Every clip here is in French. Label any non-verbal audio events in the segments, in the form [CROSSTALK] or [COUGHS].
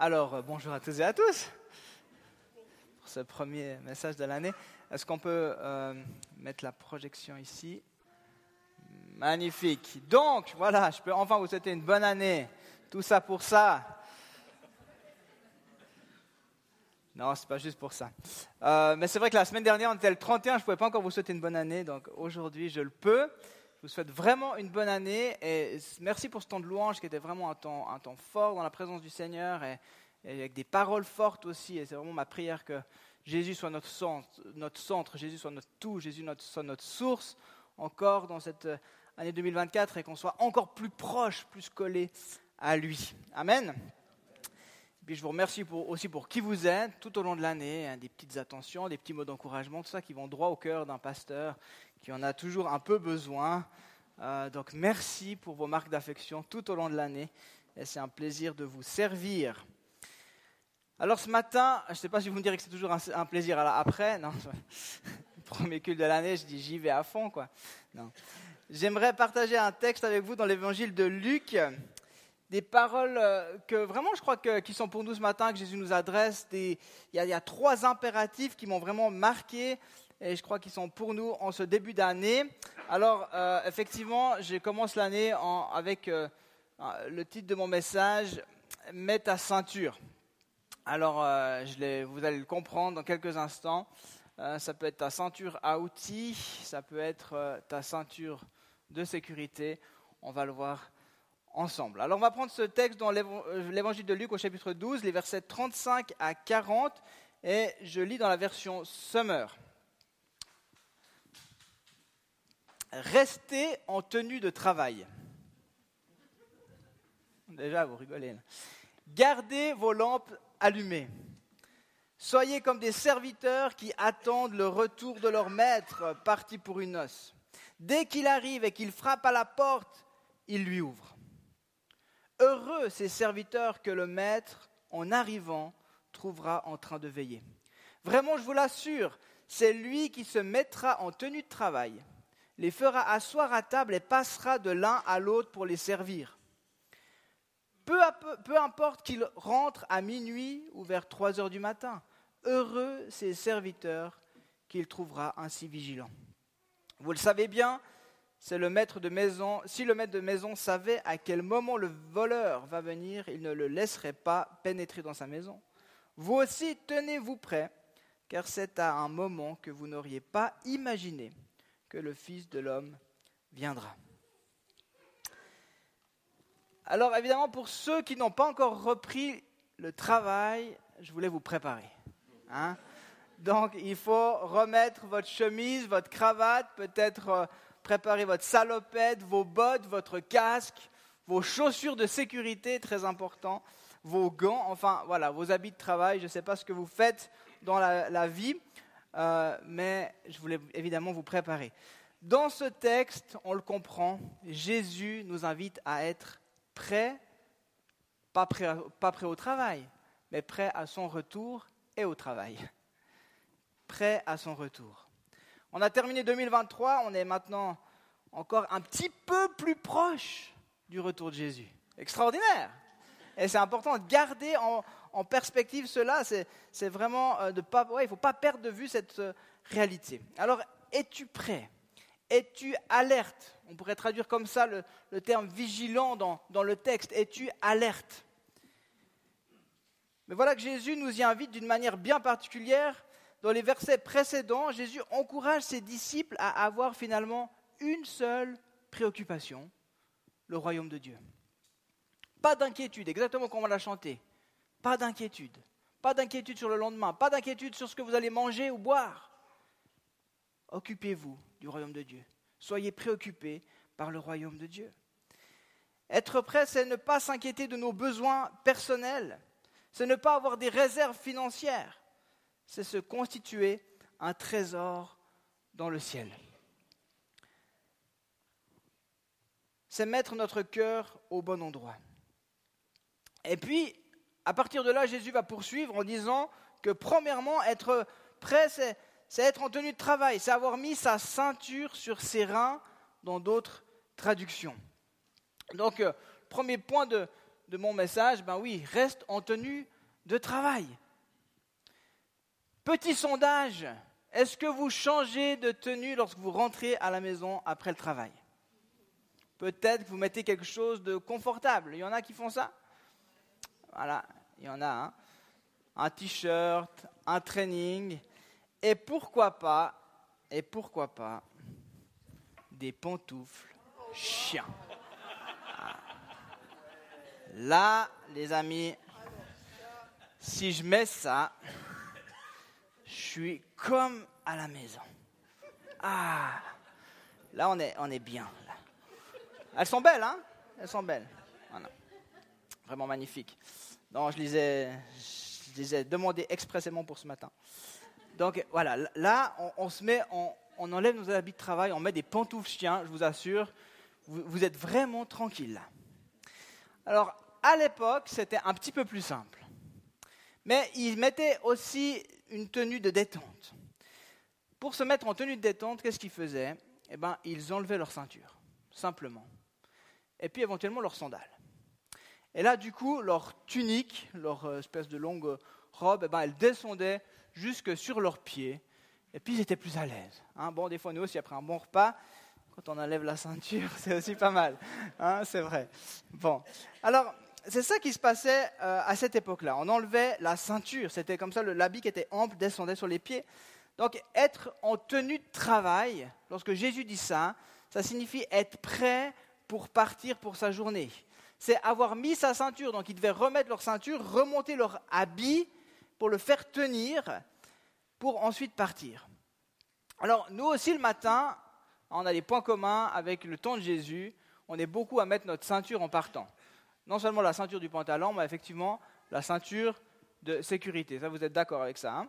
Alors, euh, bonjour à tous et à tous pour ce premier message de l'année. Est-ce qu'on peut euh, mettre la projection ici? Magnifique. Donc, voilà, je peux enfin vous souhaiter une bonne année. Tout ça pour ça. Non, c'est pas juste pour ça. Euh, mais c'est vrai que la semaine dernière, on était le 31, je ne pouvais pas encore vous souhaiter une bonne année, donc aujourd'hui, je le peux. Je vous souhaite vraiment une bonne année et merci pour ce temps de louange qui était vraiment un temps, fort dans la présence du Seigneur et, avec des paroles fortes aussi. Et c'est vraiment ma prière que Jésus soit notre centre, Jésus soit notre tout, Jésus soit notre source encore dans cette année 2024 et qu'on soit encore plus proche, plus collé à lui. Amen. Puis je vous remercie aussi pour qui vous êtes tout au long de l'année, hein, des petites attentions, des petits mots d'encouragement, tout ça qui vont droit au cœur d'un pasteur qui en a toujours un peu besoin. Euh, donc merci pour vos marques d'affection tout au long de l'année et c'est un plaisir de vous servir. Alors ce matin, je ne sais pas si vous me direz que c'est toujours un, plaisir après, non, [LAUGHS] premier culte de l'année, je dis j'y vais à fond quoi. J'aimerais partager un texte avec vous dans l'évangile de Luc, des paroles euh, que vraiment je crois que, qui sont pour nous ce matin, que Jésus nous adresse. il, y y a trois impératifs qui m'ont vraiment marqué et je crois qu'ils sont pour nous en ce début d'année. Alors, euh, effectivement, je commence l'année avec euh, le titre de mon message, Mets ta ceinture. Alors, euh, je vous allez le comprendre dans quelques instants. ça peut être ta ceinture à outils, ça peut être ta ceinture de sécurité. On va le voir ensemble. Alors, on va prendre ce texte dans l'évangile de Luc au chapitre 12, les versets 35 à 40, et je lis dans la version Summer. Restez en tenue de travail. Déjà, vous rigolez. Gardez vos lampes allumées. Soyez comme des serviteurs qui attendent le retour de leur maître parti pour une noce. Dès qu'il arrive et qu'il frappe à la porte, il lui ouvre. Heureux ces serviteurs que le maître, en arrivant, trouvera en train de veiller. Vraiment, je vous l'assure, c'est lui qui se mettra en tenue de travail les fera asseoir à table et passera de l'un à l'autre pour les servir. Peu, peu, importe qu'il rentre à minuit ou vers trois heures du matin, heureux ses serviteurs qu'il trouvera ainsi vigilants. Vous le savez bien, c'est le maître de maison. Si le maître de maison savait à quel moment le voleur va venir, il ne le laisserait pas pénétrer dans sa maison. Vous aussi, tenez-vous prêt, car c'est à un moment que vous n'auriez pas imaginé que le Fils de l'homme viendra. Alors évidemment, pour ceux qui n'ont pas encore repris le travail, je voulais vous préparer. Hein. Donc il faut remettre votre chemise, votre cravate, peut-être euh, préparer votre salopette, vos bottes, votre casque, vos chaussures de sécurité, très important, vos gants, enfin voilà, vos habits de travail. Je ne sais pas ce que vous faites dans la vie, euh, mais je voulais évidemment vous préparer. Dans ce texte, on le comprend, Jésus nous invite à être prêts, pas prêts, pas prêt au travail, mais prêts à son retour et au travail. Prêts à son retour. On a terminé 2023, on est maintenant encore un petit peu plus proche du retour de Jésus. Extraordinaire. Et c'est important de garder en, en perspective cela, c'est vraiment euh, de pas, il ne faut pas perdre de vue cette euh, réalité. Alors, es-tu prêt? Es-tu alerte? On pourrait traduire comme ça le, terme vigilant dans, dans le texte. Es-tu alerte? Mais voilà que Jésus nous y invite d'une manière bien particulière. Dans les versets précédents, Jésus encourage ses disciples à avoir finalement une seule préoccupation, le royaume de Dieu. Pas d'inquiétude, exactement comme on l'a chanté. Pas d'inquiétude. Pas d'inquiétude sur le lendemain. Pas d'inquiétude sur ce que vous allez manger ou boire. Occupez-vous du royaume de Dieu. Soyez préoccupés par le royaume de Dieu. Être prêt, c'est ne pas s'inquiéter de nos besoins personnels. C'est ne pas avoir des réserves financières. C'est se constituer un trésor dans le ciel. C'est mettre notre cœur au bon endroit. Et puis, à partir de là, Jésus va poursuivre en disant que premièrement, être prêt, c'est être en tenue de travail, c'est avoir mis sa ceinture sur ses reins dans d'autres traductions. Donc, euh, premier point de, de mon message, ben oui, reste en tenue de travail. Petit sondage, est-ce que vous changez de tenue lorsque vous rentrez à la maison après le travail? Peut-être que vous mettez quelque chose de confortable. Il y en a qui font ça? Voilà, il y en a. Hein. Un t-shirt, un training, et pourquoi pas, et pourquoi pas, des pantoufles chiens. Là, les amis, si je mets ça, je suis comme à la maison. Ah, là on est, on est bien. Elles sont belles, hein Elles sont belles. Vraiment magnifiques. Non, je les, ai, demandées expressément pour ce matin. Donc voilà, là, on, se met, on, enlève nos habits de travail, on met des pantoufles chiens, je vous assure, vous, vous êtes vraiment tranquille. Alors, à l'époque, c'était un petit peu plus simple. Mais ils mettaient aussi une tenue de détente. Pour se mettre en tenue de détente, qu'est-ce qu'ils faisaient? Eh bien, ils enlevaient leur ceinture, simplement. Et puis éventuellement leurs sandales. Et là, du coup, leur tunique, leur euh, espèce de longue robe, eh ben, elle descendait jusque sur leurs pieds. Et puis ils étaient plus à l'aise. Hein. Bon, des fois, nous aussi, après un bon repas, quand on enlève la ceinture, [LAUGHS] c'est aussi pas mal. Hein, c'est vrai. Bon. Alors, c'est ça qui se passait euh, à cette époque-là. On enlevait la ceinture. C'était comme ça, l'habit qui était ample descendait sur les pieds. Donc, être en tenue de travail, lorsque Jésus dit ça, ça signifie être prêt pour partir pour sa journée. C'est avoir mis sa ceinture. Donc, ils devaient remettre leur ceinture, remonter leur habit pour le faire tenir, pour ensuite partir. Alors, nous aussi, le matin, on a des points communs avec le temps de Jésus. On est beaucoup à mettre notre ceinture en partant non seulement la ceinture du pantalon, mais effectivement la ceinture de sécurité. Ça, vous êtes d'accord avec ça hein?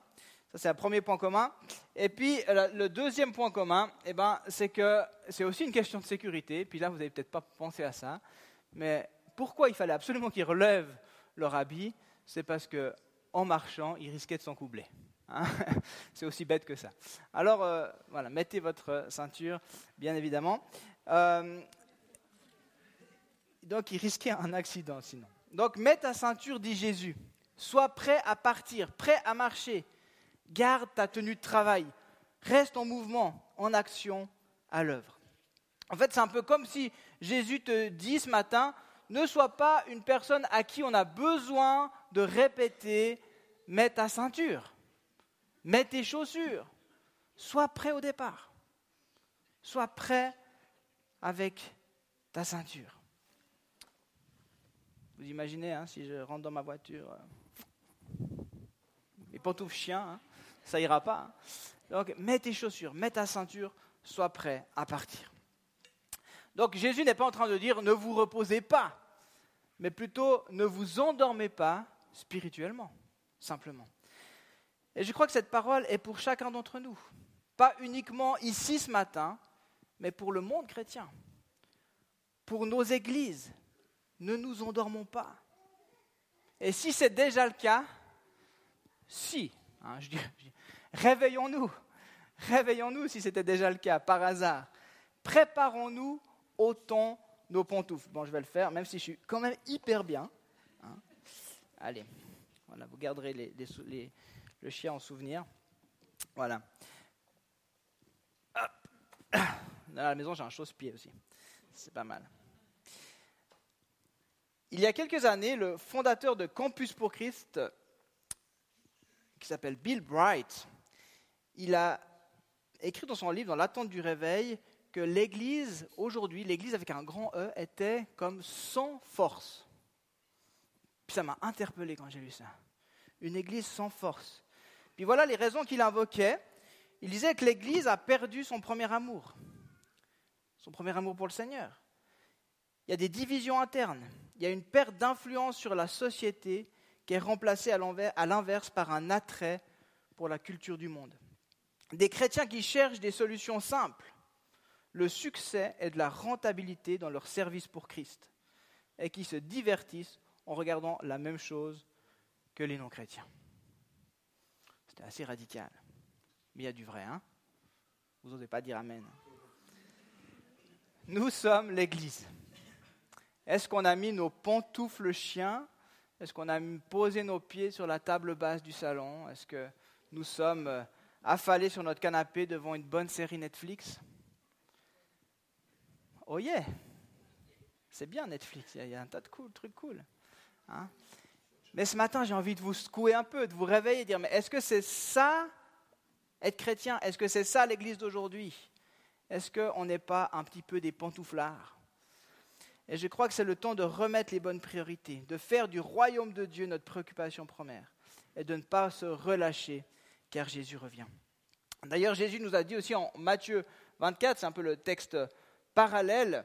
Ça, c'est un premier point commun. Et puis, le deuxième point commun, eh ben, c'est que c'est aussi une question de sécurité. Puis là, vous n'avez peut-être pas pensé à ça. Mais pourquoi il fallait absolument qu'ils relèvent leur habit C'est parce que en marchant, ils risquaient de s'encoubler. Hein [LAUGHS] c'est aussi bête que ça. Alors, euh, voilà, mettez votre ceinture, bien évidemment. Euh, donc il risquait un accident sinon. Donc mets ta ceinture, dit Jésus. Sois prêt à partir, prêt à marcher. Garde ta tenue de travail. Reste en mouvement, en action, à l'œuvre. En fait, c'est un peu comme si Jésus te dit ce matin, ne sois pas une personne à qui on a besoin de répéter, mets ta ceinture, mets tes chaussures. Sois prêt au départ. Sois prêt avec ta ceinture. Vous imaginez, hein, si je rentre dans ma voiture, euh, mes pantoufles chiens, hein, ça ira pas. Hein. Donc, mets tes chaussures, mets ta ceinture, sois prêt à partir. Donc, Jésus n'est pas en train de dire ne vous reposez pas, mais plutôt ne vous endormez pas spirituellement, simplement. Et je crois que cette parole est pour chacun d'entre nous, pas uniquement ici ce matin, mais pour le monde chrétien, pour nos églises, ne nous endormons pas. Et si c'est déjà le cas, si, hein, dis, réveillons-nous, réveillons-nous si c'était déjà le cas, par hasard. Préparons-nous autant nos pantoufles. Bon, je vais le faire, même si je suis quand même hyper bien. Hein. Allez, voilà, vous garderez le chien en souvenir. Voilà. [COUGHS] Dans la maison, j'ai un chausse-pied aussi. C'est pas mal. Il y a quelques années, le fondateur de Campus pour Christ, qui s'appelle Bill Bright, il a écrit dans son livre, dans l'attente du réveil, que l'Église, aujourd'hui, l'Église avec un grand E, était comme sans force. Puis ça m'a interpellé quand j'ai lu ça. Une Église sans force. Puis voilà les raisons qu'il invoquait. Il disait que l'Église a perdu son premier amour, son premier amour pour le Seigneur. Il y a des divisions internes il y a une perte d'influence sur la société qui est remplacée à l'inverse par un attrait pour la culture du monde. Des chrétiens qui cherchent des solutions simples, le succès et de la rentabilité dans leur service pour Christ, et qui se divertissent en regardant la même chose que les non-chrétiens. C'était assez radical. Mais il y a du vrai, hein Vous n'osez pas dire Amen. Nous sommes l'Église. Est-ce qu'on a mis nos pantoufles chiens? Est-ce qu'on a posé nos pieds sur la table basse du salon? Est-ce que nous sommes euh, affalés sur notre canapé devant une bonne série Netflix? Oh yeah C'est bien Netflix, il y, a un tas de cool, trucs cool. Hein mais ce matin, j'ai envie de vous secouer un peu, de vous réveiller et dire, mais est-ce que c'est ça, être chrétien Est-ce que c'est ça l'Église d'aujourd'hui? Est-ce qu'on n'est pas un petit peu des pantouflards? Et je crois que c'est le temps de remettre les bonnes priorités, de faire du royaume de Dieu notre préoccupation première et de ne pas se relâcher, car Jésus revient. D'ailleurs, Jésus nous a dit aussi en Matthieu 24, c'est un peu le texte parallèle,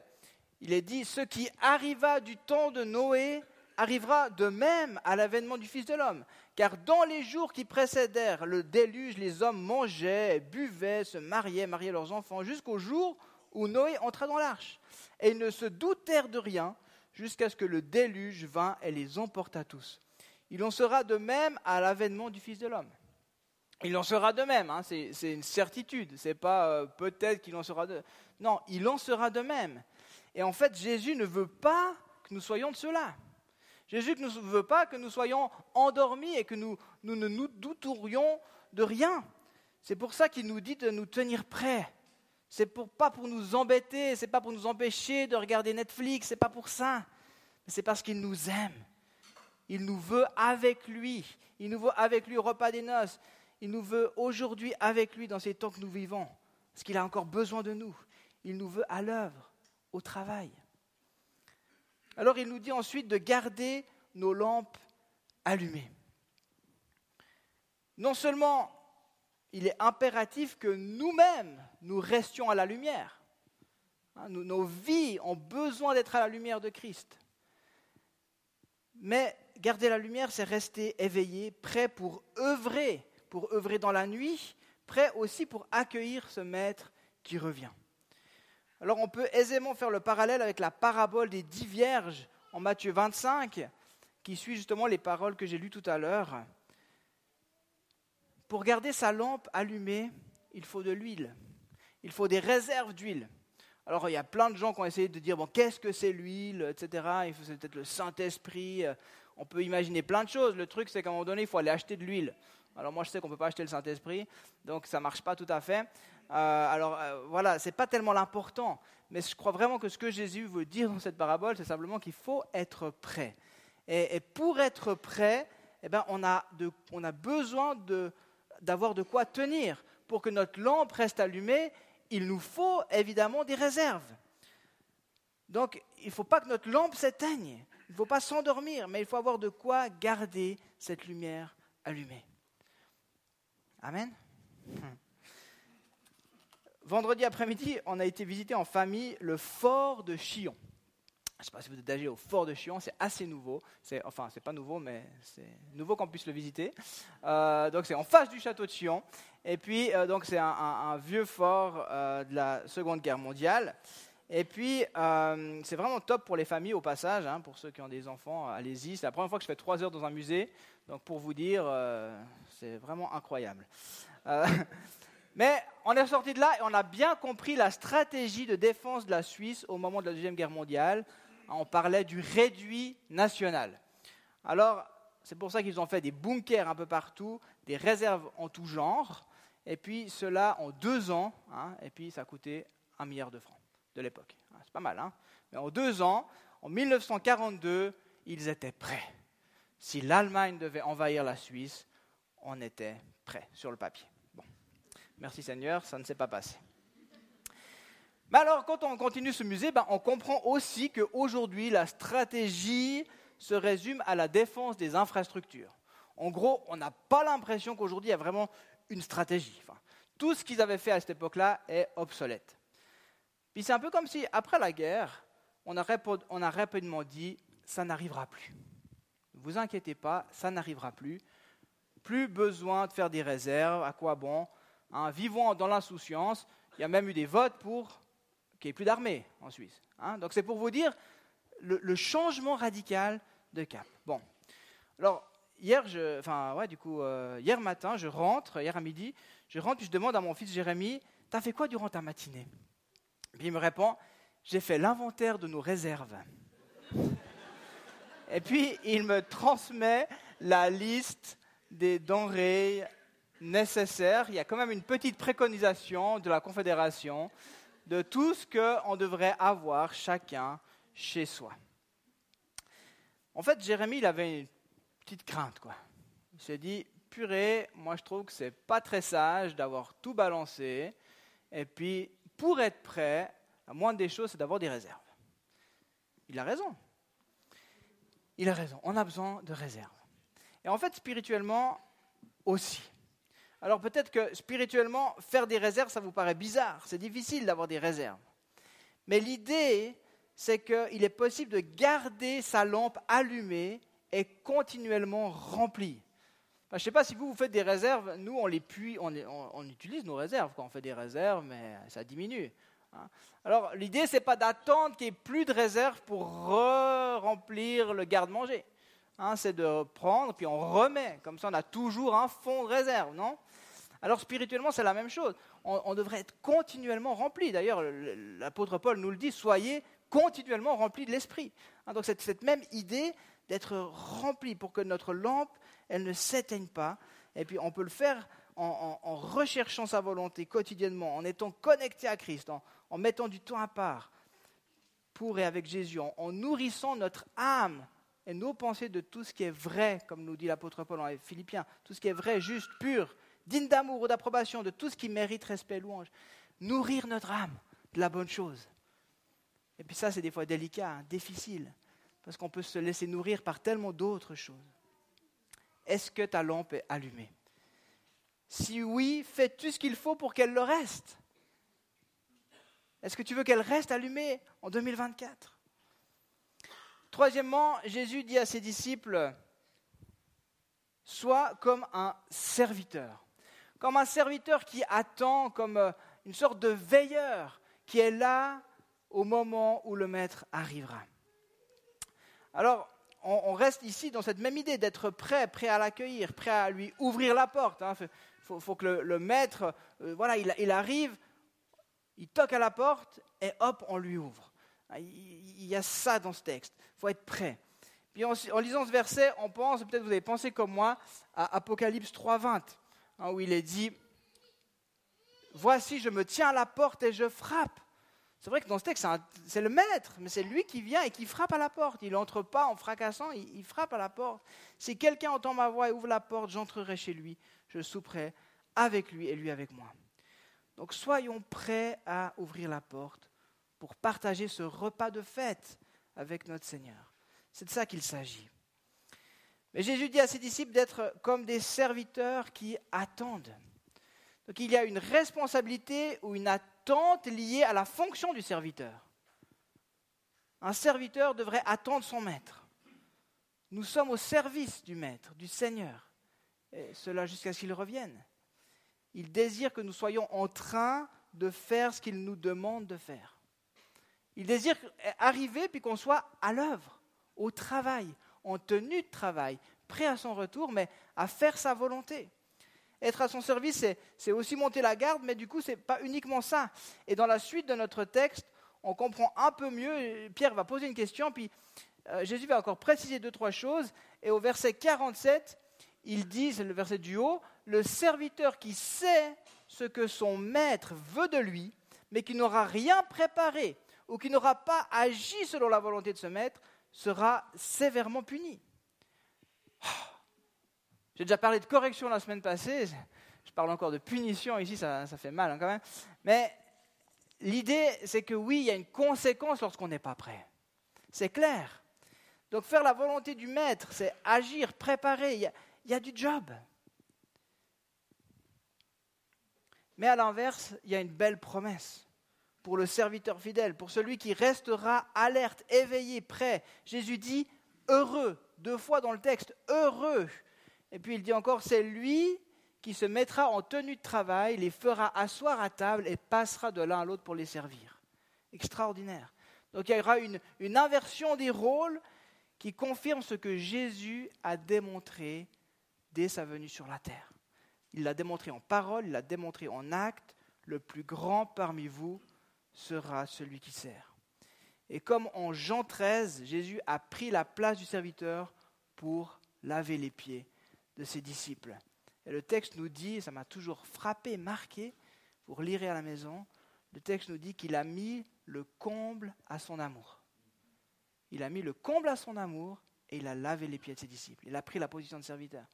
il est dit, ce qui arriva du temps de Noé arrivera de même à l'avènement du Fils de l'homme. Car dans les jours qui précédèrent le déluge, les hommes mangeaient, buvaient, se mariaient, mariaient leurs enfants, jusqu'au jour où Noé entra dans l'arche. Et ils ne se doutèrent de rien jusqu'à ce que le déluge vint et les emporta tous. Il en sera de même à l'avènement du Fils de l'homme. Il en sera de même, hein, c'est une certitude, c'est pas euh, peut-être qu'il en sera de... Non, il en sera de même. Et en fait, Jésus ne veut pas que nous soyons de cela. Jésus ne veut pas que nous soyons endormis et que nous, ne nous douterions de rien. C'est pour ça qu'il nous dit de nous tenir prêts. C'est pour, pas pour nous embêter, c'est pas pour nous empêcher de regarder Netflix, c'est pas pour ça. C'est parce qu'il nous aime. Il nous veut avec lui. Il nous veut avec lui au repas des noces. Il nous veut aujourd'hui avec lui dans ces temps que nous vivons. Parce qu'il a encore besoin de nous. Il nous veut à l'œuvre, au travail. Alors il nous dit ensuite de garder nos lampes allumées. Non seulement il est impératif que nous-mêmes, nous restions à la lumière. Hein, nos vies ont besoin d'être à la lumière de Christ. Mais garder la lumière, c'est rester éveillé, prêt pour œuvrer, pour œuvrer dans la nuit, prêt aussi pour accueillir ce maître qui revient. Alors on peut aisément faire le parallèle avec la parabole des dix vierges en Matthieu 25, qui suit justement les paroles que j'ai lues tout à l'heure. Pour garder sa lampe allumée, il faut de l'huile. Il faut des réserves d'huile. Alors il y a plein de gens qui ont essayé de dire, bon, qu'est-ce que c'est l'huile, etc. Faut peut-être le Saint-Esprit. On peut imaginer plein de choses. Le truc, c'est qu'à un moment donné, il faut aller acheter de l'huile. Alors moi, je sais qu'on ne peut pas acheter le Saint-Esprit, donc ça ne marche pas tout à fait. Euh, alors euh, voilà, ce n'est pas tellement l'important, mais je crois vraiment que ce que Jésus veut dire dans cette parabole, c'est simplement qu'il faut être prêt. Et, pour être prêt, eh ben, on, a on a besoin d'avoir de, quoi tenir. Pour que notre lampe reste allumée, il nous faut évidemment des réserves. Donc, il ne faut pas que notre lampe s'éteigne. Il ne faut pas s'endormir, mais il faut avoir de quoi garder cette lumière allumée. Amen. Vendredi après-midi, on a été visiter en famille le fort de Chillon. Je ne sais pas si vous êtes âgé au fort de Chillon, c'est assez nouveau. C'est, enfin, c'est pas nouveau, mais c'est nouveau qu'on puisse le visiter. Euh, donc, c'est en face du château de Chillon. Et puis, euh, donc, c'est un, vieux fort euh, de la Seconde Guerre mondiale. Et puis, c'est vraiment top pour les familles au passage. Hein, pour ceux qui ont des enfants, allez-y. C'est la première fois que je fais trois heures dans un musée. Donc, pour vous dire, c'est vraiment incroyable. [LAUGHS] Mais on est sorti de là et on a bien compris la stratégie de défense de la Suisse au moment de la Deuxième Guerre mondiale. On parlait du réduit national. Alors, c'est pour ça qu'ils ont fait des bunkers un peu partout, des réserves en tout genre, et puis cela en deux ans, hein, et puis ça a coûté un milliard de francs de l'époque. Ah, c'est pas mal, hein Mais en deux ans, en 1942, ils étaient prêts. Si l'Allemagne devait envahir la Suisse, on était prêts sur le papier. Merci Seigneur, ça ne s'est pas passé. Mais alors, quand on continue ce musée, ben, on comprend aussi qu'aujourd'hui, la stratégie se résume à la défense des infrastructures. En gros, on n'a pas l'impression qu'aujourd'hui, il y a vraiment une stratégie. Tout ce qu'ils avaient fait à cette époque-là est obsolète. Puis c'est un peu comme si, après la guerre, on a rapidement dit, ça n'arrivera plus. Ne vous inquiétez pas, ça n'arrivera plus. Plus besoin de faire des réserves, à quoi bon? Hein, vivons dans l'insouciance. Il y a même eu des votes pour qu'il n'y ait plus d'armée en Suisse. Hein. Donc c'est pour vous dire le, changement radical de cap. Bon, alors hier, enfin ouais, du coup, euh, hier matin, je rentre, hier à midi, je rentre puis je demande à mon fils Jérémy, t'as fait quoi durant ta matinée? Puis il me répond, j'ai fait l'inventaire de nos réserves. [LAUGHS] Et puis, il me transmet la liste des denrées nécessaires. Il y a quand même une petite préconisation de la Confédération de tout ce qu'on devrait avoir chacun chez soi. En fait, Jérémie, il avait une petite crainte. Quoi. Il s'est dit, purée, moi je trouve que c'est pas très sage d'avoir tout balancé. Et puis, pour être prêt, la moindre des choses, c'est d'avoir des réserves. Il a raison. Il a raison. On a besoin de réserves. Et en fait, spirituellement aussi. Alors peut-être que spirituellement, faire des réserves, ça vous paraît bizarre. C'est difficile d'avoir des réserves. Mais l'idée, c'est qu'il est possible de garder sa lampe allumée et continuellement remplie. je ne sais pas si vous, vous faites des réserves. Nous, on les puise, on, utilise nos réserves quand on fait des réserves, mais ça diminue. Hein. Alors, l'idée, n'est pas d'attendre qu'il n'y ait plus de réserves pour remplir le garde-manger. Hein, c'est de prendre, puis on remet. Comme ça, on a toujours un fond de réserve, non? Alors, spirituellement, c'est la même chose. On, devrait être continuellement rempli. D'ailleurs, l'apôtre Paul nous le dit, soyez continuellement rempli de l'esprit. Hein, donc, c'est cette même idée d'être rempli pour que notre lampe, elle ne s'éteigne pas. Et puis, on peut le faire en, recherchant sa volonté quotidiennement, en étant connecté à Christ, en, mettant du temps à part pour et avec Jésus, en, nourrissant notre âme et nos pensées de tout ce qui est vrai, comme nous dit l'apôtre Paul en Philippiens, tout ce qui est vrai, juste, pur, digne d'amour ou d'approbation, de tout ce qui mérite respect, louange. Nourrir notre âme de la bonne chose. Et puis ça, c'est des fois délicat, hein, difficile, parce qu'on peut se laisser nourrir par tellement d'autres choses. Est-ce que ta lampe est allumée? Si oui, fais-tu ce qu'il faut pour qu'elle le reste? Est-ce que tu veux qu'elle reste allumée en 2024 Troisièmement, Jésus dit à ses disciples, sois comme un serviteur, comme un serviteur qui attend, comme euh, une sorte de veilleur qui est là au moment où le maître arrivera. Alors, on, reste ici dans cette même idée d'être prêt, prêt à l'accueillir, prêt à lui ouvrir la porte. Hein faut, faut que le, maître, euh, voilà, il, arrive, il toque à la porte et hop, on lui ouvre. Ah, il, y a ça dans ce texte. Il faut être prêt. Puis en, lisant ce verset, on pense, peut-être vous avez pensé comme moi, à Apocalypse 3.20, hein, où il est dit, Voici, je me tiens à la porte et je frappe. C'est vrai que dans ce texte, c'est le maître, mais c'est lui qui vient et qui frappe à la porte. Il n'entre pas en fracassant, il, il, frappe à la porte. Si quelqu'un entend ma voix et ouvre la porte, j'entrerai chez lui je souperai avec lui et lui avec moi. Donc soyons prêts à ouvrir la porte pour partager ce repas de fête avec notre Seigneur. C'est de ça qu'il s'agit. Mais Jésus dit à ses disciples d'être comme des serviteurs qui attendent. Donc il y a une responsabilité ou une attente liée à la fonction du serviteur. Un serviteur devrait attendre son maître. Nous sommes au service du maître, du Seigneur et cela jusqu'à ce qu'il revienne. Il désire que nous soyons en train de faire ce qu'il nous demande de faire. Il désire arriver puis qu'on soit à l'œuvre, au travail, en tenue de travail, prêt à son retour, mais à faire sa volonté. Être à son service, c'est aussi monter la garde, mais du coup, ce n'est pas uniquement ça. Et dans la suite de notre texte, on comprend un peu mieux. Pierre va poser une question, puis euh, Jésus va encore préciser deux, trois choses. Et au verset 47, il dit, c'est le verset du haut, le serviteur qui sait ce que son maître veut de lui, mais qui n'aura rien préparé ou qui n'aura pas agi selon la volonté de ce maître, sera sévèrement puni. Oh. J'ai déjà parlé de correction la semaine passée, je parle encore de punition ici, ça, fait mal hein, quand même. Mais l'idée, c'est que oui, il y a une conséquence lorsqu'on n'est pas prêt. C'est clair. Donc faire la volonté du maître, c'est agir, préparer il y a du job. Mais à l'inverse, il y a une belle promesse pour le serviteur fidèle, pour celui qui restera alerte, éveillé, prêt. Jésus dit heureux, deux fois dans le texte, heureux. Et puis il dit encore, c'est lui qui se mettra en tenue de travail, les fera asseoir à table et passera de l'un à l'autre pour les servir. Extraordinaire. Donc il y aura une, inversion des rôles qui confirme ce que Jésus a démontré dès sa venue sur la terre. Il l'a démontré en parole, il l'a démontré en acte. Le plus grand parmi vous sera celui qui sert. Et comme en Jean 13, Jésus a pris la place du serviteur pour laver les pieds de ses disciples. Et le texte nous dit, ça m'a toujours frappé, marqué, vous relirez à la maison, le texte nous dit qu'il a mis le comble à son amour. Il a mis le comble à son amour et il a lavé les pieds de ses disciples. Il a pris la position de serviteur.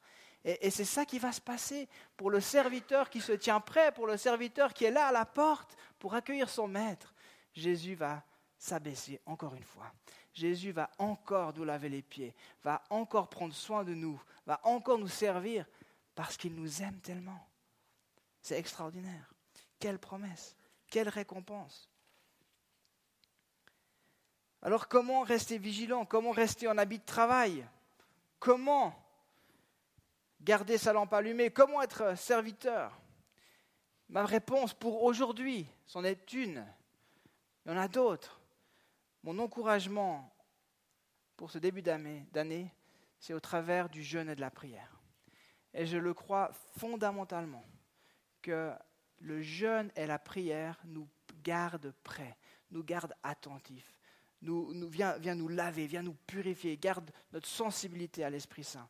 Et, c'est ça qui va se passer pour le serviteur qui se tient prêt, pour le serviteur qui est là à la porte pour accueillir son maître. Jésus va s'abaisser encore une fois. Jésus va encore nous laver les pieds, va encore prendre soin de nous, va encore nous servir parce qu'il nous aime tellement. C'est extraordinaire. Quelle promesse, quelle récompense. Alors comment rester vigilant? Comment rester en habit de travail? Comment garder sa lampe allumée Comment être serviteur? Ma réponse pour aujourd'hui, c'en est une. Il y en a d'autres. Mon encouragement pour ce début d'année, c'est au travers du jeûne et de la prière. Et je le crois fondamentalement que le jeûne et la prière nous gardent prêts, nous gardent attentifs, nous, nous vient, nous laver, vient nous purifier, garde notre sensibilité à l'Esprit Saint.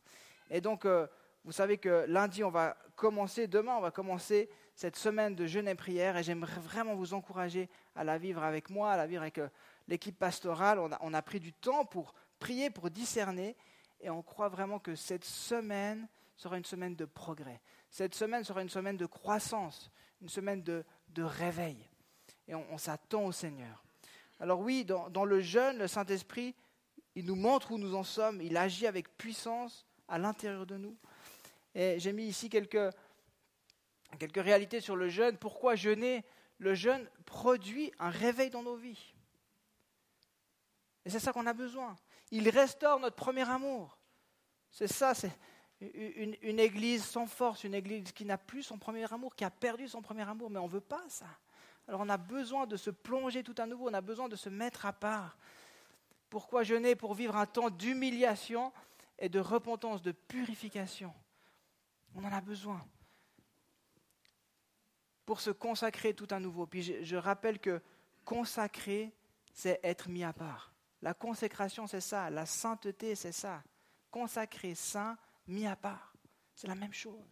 Et donc, euh, vous savez que lundi, on va commencer, demain, on va commencer cette semaine de jeûne et prière, et j'aimerais vraiment vous encourager à la vivre avec moi, à la vivre avec euh, l'équipe pastorale. On a, pris du temps pour prier, pour discerner, et on croit vraiment que cette semaine sera une semaine de progrès. Cette semaine sera une semaine de croissance, une semaine de, de réveil. Et on, s'attend au Seigneur. Alors oui, dans le jeûne, le Saint-Esprit, il nous montre où nous en sommes, il agit avec puissance à l'intérieur de nous. Et j'ai mis ici quelques, réalités sur le jeûne. Pourquoi jeûner Le jeûne produit un réveil dans nos vies. Et c'est ça qu'on a besoin. Il restaure notre premier amour. C'est ça, c'est une, église sans force, une église qui n'a plus son premier amour, qui a perdu son premier amour, mais on ne veut pas ça. Alors on a besoin de se plonger tout à nouveau, on a besoin de se mettre à part. Pourquoi jeûner? Pour vivre un temps d'humiliation et de repentance, de purification. On en a besoin. Pour se consacrer tout à nouveau. Puis je, rappelle que consacrer, c'est être mis à part. La consécration, c'est ça. La sainteté, c'est ça. Consacrer, saint, mis à part. C'est la même chose.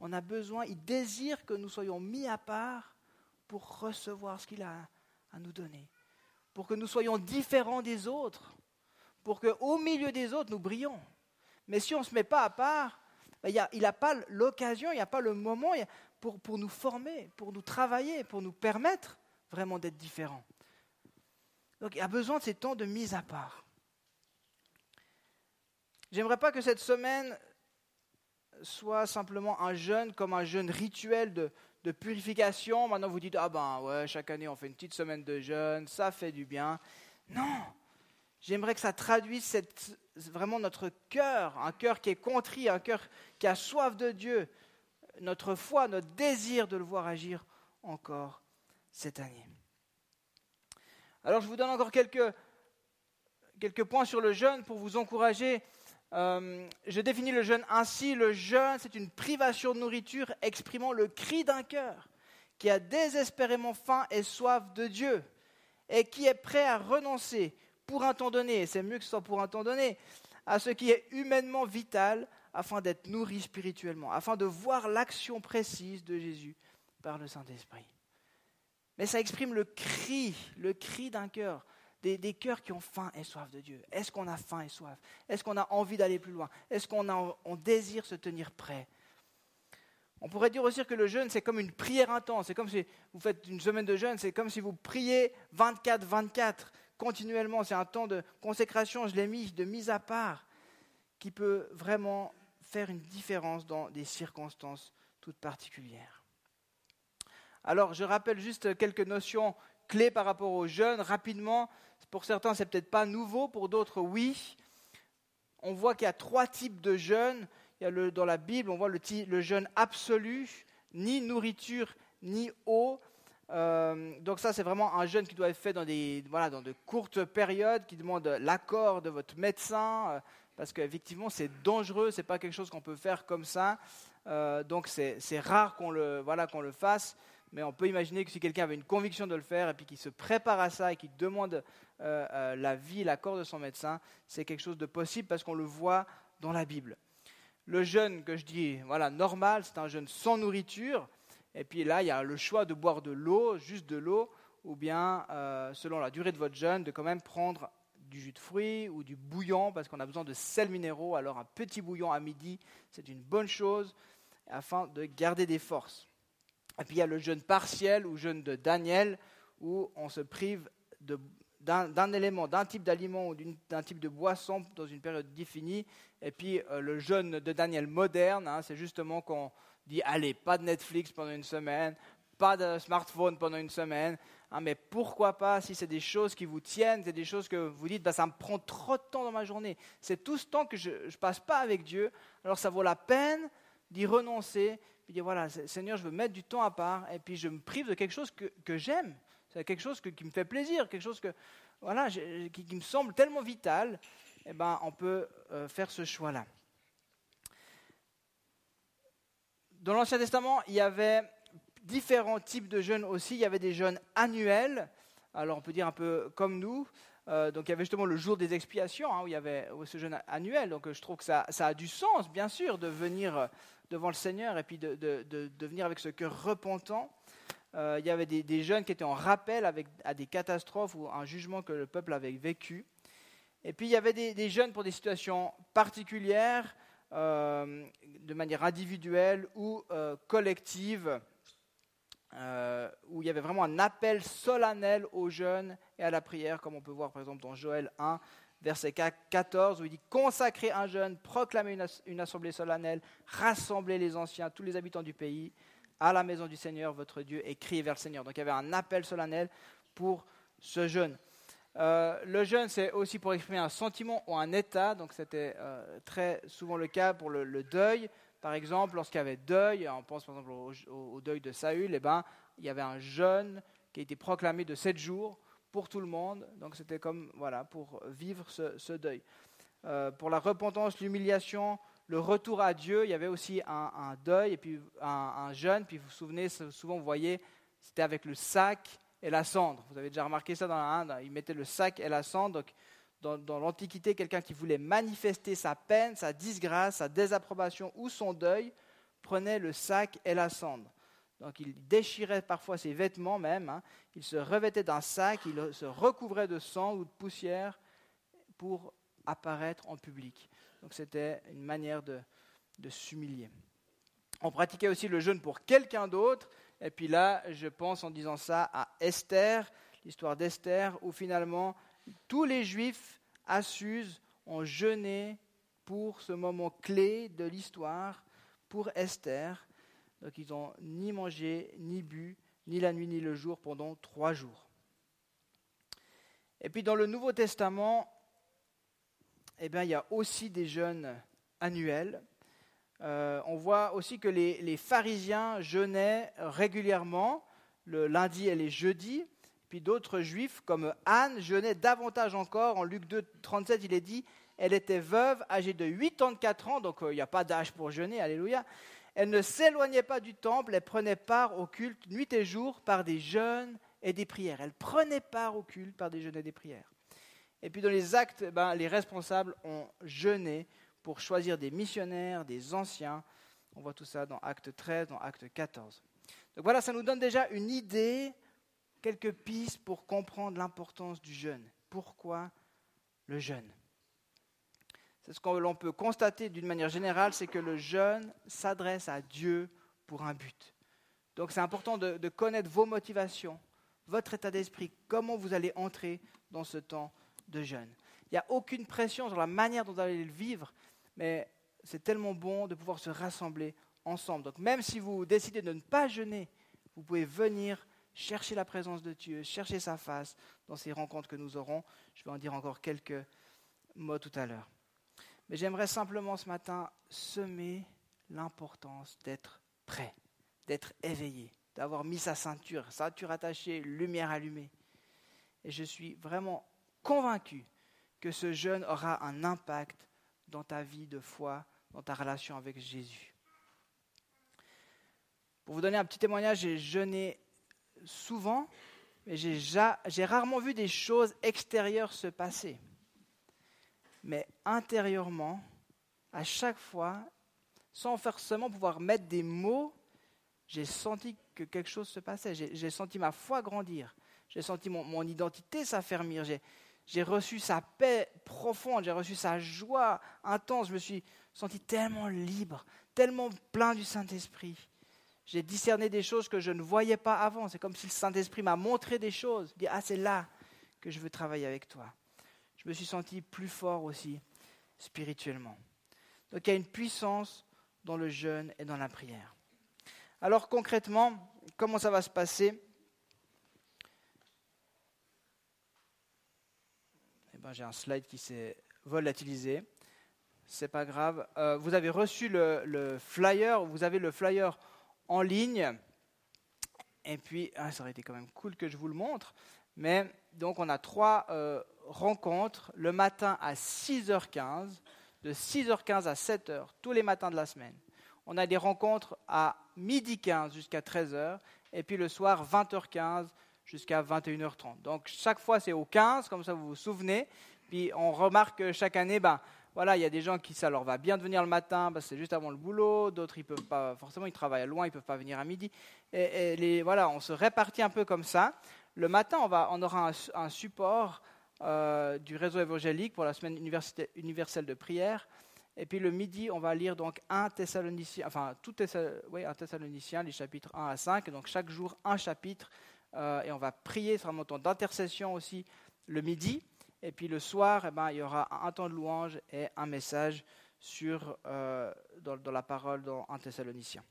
On a besoin, il désire que nous soyons mis à part pour recevoir ce qu'il a à nous donner, pour que nous soyons différents des autres, pour qu'au milieu des autres, nous brillons. Mais si on ne se met pas à part, ben, il n'a pas l'occasion, il n'y a pas le moment pour, pour nous former, pour nous travailler, pour nous permettre vraiment d'être différents. Donc il a besoin de ces temps de mise à part. J'aimerais pas que cette semaine soit simplement un jeûne comme un jeûne rituel de, de purification. Maintenant, vous dites, ah ben ouais, chaque année on fait une petite semaine de jeûne, ça fait du bien. Non, j'aimerais que ça traduise cette, vraiment notre cœur, un cœur qui est contrit, un cœur qui a soif de Dieu, notre foi, notre désir de le voir agir encore cette année. Alors je vous donne encore quelques, quelques points sur le jeûne pour vous encourager euh, je définis le jeûne ainsi. Le jeûne, c'est une privation de nourriture exprimant le cri d'un cœur qui a désespérément faim et soif de Dieu et qui est prêt à renoncer pour un temps donné, et c'est mieux que ce soit pour un temps donné, à ce qui est humainement vital afin d'être nourri spirituellement, afin de voir l'action précise de Jésus par le Saint-Esprit. Mais ça exprime le cri, le cri d'un cœur des, cœurs qui ont faim et soif de Dieu. Est-ce qu'on a faim et soif? Est-ce qu'on a envie d'aller plus loin? Est-ce qu'on on désire se tenir prêt? On pourrait dire aussi que le jeûne, c'est comme une prière intense. C'est comme si vous faites une semaine de jeûne, c'est comme si vous priez 24-24 continuellement. C'est un temps de consécration, je l'ai mis, de mise à part, qui peut vraiment faire une différence dans des circonstances toutes particulières. Alors, je rappelle juste quelques notions clés par rapport au jeûne rapidement. Pour certains, c'est peut-être pas nouveau, pour d'autres, oui. On voit qu'il y a trois types de jeûne. Il y a dans la Bible, on voit le jeûne absolu, ni nourriture, ni eau. Euh, donc ça, c'est vraiment un jeûne qui doit être fait dans, des, voilà, dans de courtes périodes, qui demande l'accord de votre médecin, euh, parce qu'effectivement, c'est dangereux, c'est pas quelque chose qu'on peut faire comme ça. Euh, donc c'est rare qu'on le, voilà, le fasse. mais on peut imaginer que si quelqu'un avait une conviction de le faire et puis qu'il se prépare à ça et qu'il demande la vie, l'accord de son médecin, c'est quelque chose de possible parce qu'on le voit dans la Bible. Le jeûne que je dis, voilà, normal, c'est un jeûne sans nourriture. Et puis là, il y a le choix de boire de l'eau, juste de l'eau, ou bien, euh, selon la durée de votre jeûne, de quand même prendre du jus de fruits ou du bouillon, parce qu'on a besoin de sels minéraux. Alors un petit bouillon à midi, c'est une bonne chose afin de garder des forces. Et puis il y a le jeûne partiel ou jeûne de Daniel, où on se prive d'un élément, d'un type d'aliment ou d'un type de boisson dans une période définie. Et puis euh, le jeûne de Daniel moderne, hein, c'est justement qu'on dit allez, pas de Netflix pendant une semaine, pas de smartphone pendant une semaine. Hein, mais pourquoi pas, si c'est des choses qui vous tiennent, c'est des choses que vous dites, bah, ça me prend trop de temps dans ma journée. C'est tout ce temps que je ne passe pas avec Dieu. Alors ça vaut la peine d'y renoncer, puis dire, voilà, Seigneur, je veux mettre du temps à part, et puis je me prive de quelque chose que, j'aime. C'est quelque chose qui me fait plaisir, quelque chose qui, me semble tellement vital. Eh ben, on peut euh, faire ce choix-là. Dans l'Ancien Testament, il y avait différents types de jeûnes aussi. Il y avait des jeûnes annuels, alors on peut dire un peu comme nous. Euh, donc il y avait justement le jour des expiations, hein, où il y avait ce jeûne annuel. Donc je trouve que ça, a du sens, bien sûr, de venir euh, devant le Seigneur et puis de, venir avec ce cœur repentant. Euh, il y avait des, des, jeûnes qui étaient en rappel à des catastrophes ou un jugement que le peuple avait vécu. Et puis il y avait des, des jeûnes pour des situations particulières, de manière individuelle ou collective. Euh, où il y avait vraiment un appel solennel aux jeunes et à la prière, comme on peut voir par exemple dans Joël 1, verset 14, où il dit Consacrez un jeûne, proclamez une, assemblée solennelle, rassemblez les anciens, tous les habitants du pays, à la maison du Seigneur, votre Dieu, et criez vers le Seigneur. Donc il y avait un appel solennel pour ce jeûne. Euh, le jeûne, c'est aussi pour exprimer un sentiment ou un état, donc c'était euh, très souvent le cas pour le deuil, par exemple, lorsqu'il y avait deuil, on pense par exemple au, deuil de Saül, eh ben, il y avait un jeûne qui a été proclamé de sept jours pour tout le monde. Donc c'était comme voilà pour vivre ce, deuil. Euh, pour la repentance, l'humiliation, le retour à Dieu, il y avait aussi un, deuil et puis un, jeûne. Puis vous vous souvenez, souvent vous voyez, c'était avec le sac et la cendre. Vous avez déjà remarqué ça dans la Inde, ils mettaient le sac et la cendre. Donc dans, l'Antiquité, quelqu'un qui voulait manifester sa peine, sa disgrâce, sa désapprobation ou son deuil, prenait le sac et la cendre. Donc il déchirait parfois ses vêtements même, hein. il se revêtait d'un sac, il se recouvrait de sang ou de poussière pour apparaître en public. Donc c'était une manière de, de s'humilier. On pratiquait aussi le jeûne pour quelqu'un d'autre, et puis là, je pense en disant ça à Esther, l'histoire d'Esther, où finalement tous les Juifs à Suse ont jeûné pour ce moment clé de l'histoire, pour Esther. Donc ils n'ont ni mangé, ni bu, ni la nuit, ni le jour pendant trois jours. Et puis dans le Nouveau Testament, eh bien, il y a aussi des jeûnes annuels. Euh, on voit aussi que les, pharisiens jeûnaient régulièrement le lundi et les jeudis. Puis d'autres juifs, comme Anne, jeûnaient davantage encore. En Luc 2, 37, il est dit elle était veuve, âgée de 84 ans, donc euh, il n'y a pas d'âge pour jeûner, alléluia. Elle ne s'éloignait pas du temple, elle prenait part au culte nuit et jour par des jeûnes et des prières. Elle prenait part au culte par des jeûnes et des prières. Et puis dans les actes, ben, les responsables ont jeûné pour choisir des missionnaires, des anciens. On voit tout ça dans Acte 13, dans Acte 14. Donc voilà, ça nous donne déjà une idée quelques pistes pour comprendre l'importance du jeûne. Pourquoi le jeûne? C'est ce que l'on peut constater d'une manière générale, c'est que le jeûne s'adresse à Dieu pour un but. Donc c'est important de, de, connaître vos motivations, votre état d'esprit, comment vous allez entrer dans ce temps de jeûne. Il n'y a aucune pression sur la manière dont vous allez le vivre, mais c'est tellement bon de pouvoir se rassembler ensemble. Donc même si vous décidez de ne pas jeûner, vous pouvez venir chercher la présence de Dieu, chercher sa face dans ces rencontres que nous aurons. Je vais en dire encore quelques mots tout à l'heure. Mais j'aimerais simplement ce matin semer l'importance d'être prêt, d'être éveillé, d'avoir mis sa ceinture, ceinture attachée, lumière allumée. Et je suis vraiment convaincu que ce jeûne aura un impact dans ta vie de foi, dans ta relation avec Jésus. Pour vous donner un petit témoignage, j'ai jeûné souvent, mais j'ai rarement vu des choses extérieures se passer. Mais intérieurement, à chaque fois, sans forcément pouvoir mettre des mots, j'ai senti que quelque chose se passait. J'ai senti ma foi grandir. J'ai senti mon, mon identité s'affermir. J'ai reçu sa paix profonde. J'ai reçu sa joie intense. Je me suis senti tellement libre, tellement plein du Saint-Esprit. J'ai discerné des choses que je ne voyais pas avant. C'est comme si le Saint-Esprit m'a montré des choses. Il dit, ah, c'est là que je veux travailler avec toi. Je me suis senti plus fort aussi spirituellement. Donc il y a une puissance dans le jeûne et dans la prière. Alors concrètement, comment ça va se passer? J'ai un slide qui s'est volatilisé. C'est pas grave. Euh, vous avez reçu le, flyer. Vous avez le flyer en ligne. Et puis, ah, ça aurait été quand même cool que je vous le montre. Mais donc, on a trois euh, rencontres le matin à 6h15, de 6h15 à 7h, tous les matins de la semaine. On a des rencontres à midi 15 jusqu'à 13h, et puis le soir 20h15 jusqu'à 21h30. Donc chaque fois c'est au 15, comme ça vous vous souvenez. Puis on remarque chaque année, ben, voilà, il y a des gens qui ça leur va bien de venir le matin, ben, c'est juste avant le boulot. D'autres ils peuvent pas, forcément ils travaillent loin, ils peuvent pas venir à midi. Et, voilà, on se répartit un peu comme ça. Le matin, on, va, on aura un, support euh, du réseau évangélique pour la semaine universelle de prière. Et puis le midi, on va lire donc un Thessalonicien, enfin tout un Thessalonicien, les chapitres 1 à 5. Donc chaque jour un chapitre. Euh, et on va prier, sur un temps d'intercession aussi le midi. Et puis le soir, eh ben, il y aura un temps de louange et un message sur, euh, dans, la parole dans un Thessalonicien.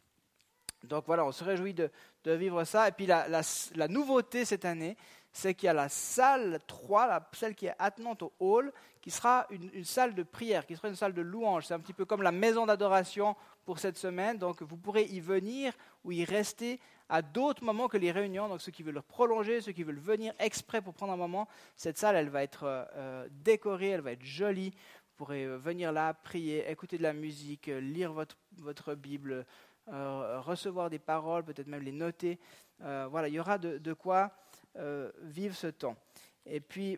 Donc voilà, on se réjouit de, vivre ça. Et puis la, la nouveauté cette année, c'est qu'il y a la salle 3, la, celle qui est attenante au hall, qui sera une, salle de prière, qui sera une salle de louange. C'est un petit peu comme la maison d'adoration pour cette semaine. Donc vous pourrez y venir ou y rester à d'autres moments que les réunions. Donc ceux qui veulent prolonger, ceux qui veulent venir exprès pour prendre un moment, cette salle, elle va être euh, euh, décorée, elle va être jolie. Vous pourrez euh, venir là, prier, écouter de la musique, lire votre, votre Bible, recevoir des paroles, peut-être même les noter. voilà, il y aura de, de quoi vivre ce temps. Et puis,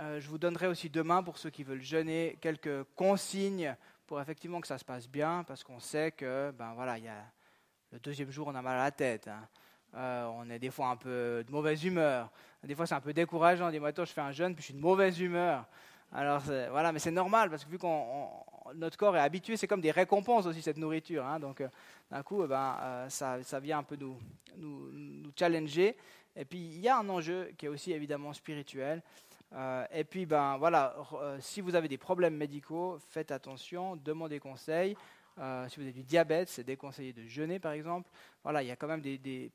je vous donnerai aussi demain, pour ceux qui veulent jeûner, quelques consignes pour effectivement que ça se passe bien, parce qu'on sait que, ben voilà, il y a le deuxième jour, on a mal à la tête. Hein. Euh, on est des fois un peu de mauvaise humeur. Des fois, c'est un peu décourageant. Dit, moi, je fais un jeûne, puis je suis de mauvaise humeur. Alors, voilà, mais c'est normal, parce que vu qu'on notre corps est habitué, c'est comme des récompenses aussi, cette nourriture. Hein. donc, d'un coup, ben, ça, ça, vient un peu nous, nous challenger. Et puis, il y a un enjeu qui est aussi évidemment spirituel. Euh, et puis, ben, voilà, euh, si vous avez des problèmes médicaux, faites attention, demandez conseil. Euh, si vous avez du diabète, c'est déconseillé de jeûner, par exemple. Voilà, il y a quand même des, des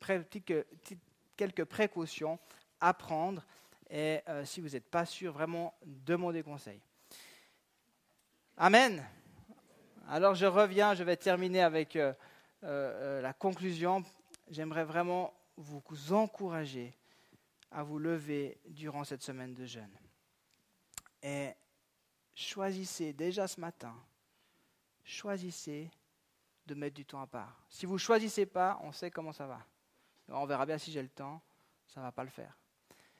quelques précautions à prendre. Et si vous n'êtes pas sûr, vraiment, demandez conseil. Amen. Alors, je reviens, je vais terminer avec la conclusion. J'aimerais vraiment vous encourager à vous lever durant cette semaine de jeûne. Et choisissez déjà ce matin, choisissez de mettre du temps à part. Si vous ne choisissez pas, on sait comment ça va. On verra bien si j'ai le temps, ça ne va pas le faire.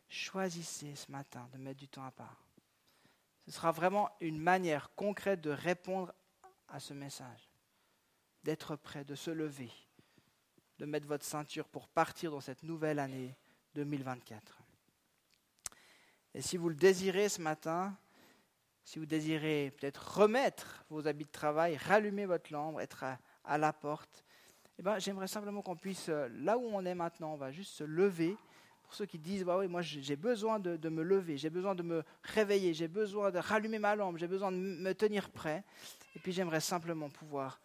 Choisissez ce matin de mettre du temps à part. Ce sera vraiment une manière concrète de répondre à ce message, d'être prêt, de se lever de mettre votre ceinture pour partir dans cette nouvelle année 2024. Et si vous le désirez ce matin, si vous désirez peut-être remettre vos habits de travail, rallumer votre lampe, être à, la porte, eh ben, j'aimerais simplement qu'on puisse, euh, là où on est maintenant, on va juste se lever. Pour ceux qui disent, bah oui, moi j'ai besoin de, me lever, j'ai besoin de me réveiller, j'ai besoin de rallumer ma lampe, j'ai besoin de me tenir prêt. Et puis j'aimerais simplement pouvoir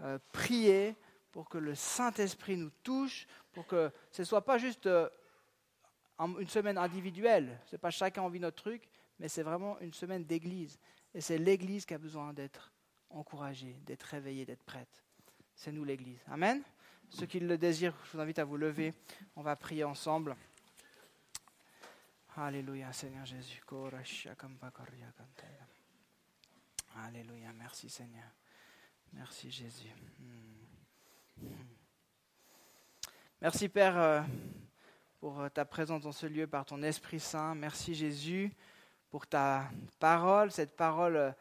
euh, prier pour que le Saint-Esprit nous touche, pour que ce ne soit pas juste euh, une semaine individuelle, ce n'est pas chacun vit notre truc, mais c'est vraiment une semaine d'église. Et c'est l'église qui a besoin d'être encouragée, d'être réveillée, d'être prête. C'est nous l'église. Amen. Ceux qui le désirent, je vous invite à vous lever. On va prier ensemble. Alléluia, Seigneur Jésus. Alléluia, merci Seigneur. Merci Jésus. Hmm. Merci Père euh, pour euh, ta présence dans ce lieu par ton Esprit Saint. Merci Jésus pour ta parole, cette parole euh,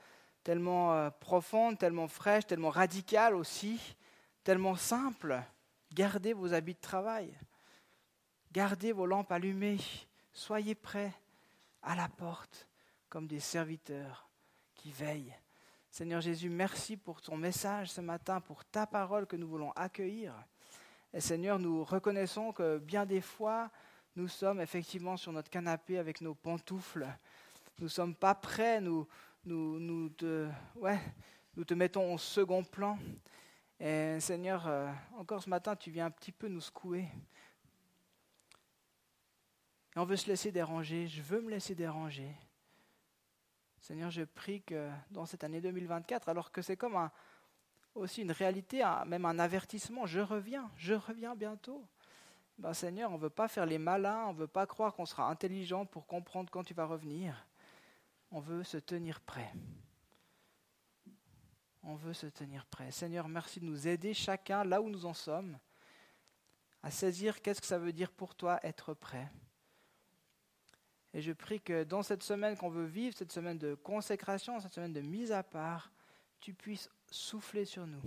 tellement profonde, tellement fraîche, tellement radicale aussi, tellement simple. Gardez vos habits de travail. Gardez vos lampes allumées. Soyez prêts à la porte comme des serviteurs qui veillent. Seigneur Jésus, merci pour ton message ce matin, pour ta parole que nous voulons accueillir. Et Seigneur, nous reconnaissons que bien des fois, nous sommes effectivement sur notre canapé avec nos pantoufles. Nous ne sommes pas prêts, nous, nous, nous, te, ouais, nous te mettons au second plan. Et Seigneur, euh, encore ce matin, tu viens un petit peu nous secouer. Et on veut se laisser déranger, je veux me laisser déranger. Seigneur, je prie que dans cette année 2024, alors que c'est comme un, aussi une réalité, même un avertissement, je reviens, je reviens bientôt. Ben, Seigneur, on ne veut pas faire les malins, on ne veut pas croire qu'on sera intelligent pour comprendre quand tu vas revenir. On veut se tenir prêt. On veut se tenir prêt. Seigneur, merci de nous aider chacun, là où nous en sommes, à saisir qu'est-ce que ça veut dire pour toi être prêt. Et je prie que dans cette semaine qu'on veut vivre, cette semaine de consécration, cette semaine de mise à part, tu puisses souffler sur nous,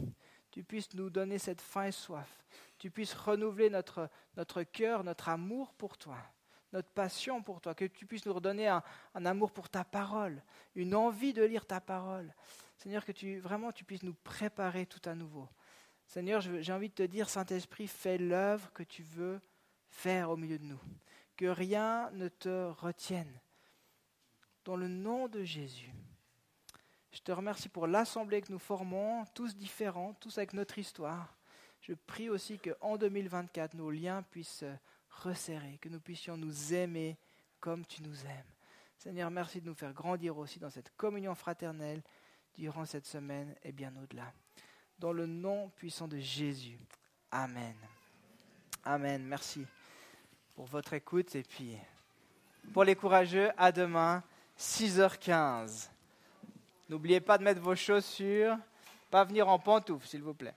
tu puisses nous donner cette faim et soif, tu puisses renouveler notre, notre cœur, notre amour pour toi, notre passion pour toi, que tu puisses nous redonner un, amour pour ta parole, une envie de lire ta parole. Seigneur, que tu vraiment tu puisses nous préparer tout à nouveau. Seigneur, j'ai envie de te dire, Saint-Esprit, fais l'œuvre que tu veux faire au milieu de nous. Que rien ne te retienne. Dans le nom de Jésus. Je te remercie pour l'assemblée que nous formons, tous différents, tous avec notre histoire. Je prie aussi qu'en 2024, nos liens puissent se resserrer, que nous puissions nous aimer comme tu nous aimes. Seigneur, merci de nous faire grandir aussi dans cette communion fraternelle durant cette semaine et bien au-delà. Dans le nom puissant de Jésus. Amen. Amen. Merci pour votre écoute et puis pour les courageux, à demain, 6h15. N'oubliez pas de mettre vos chaussures, pas venir en pantoufles, s'il vous plaît.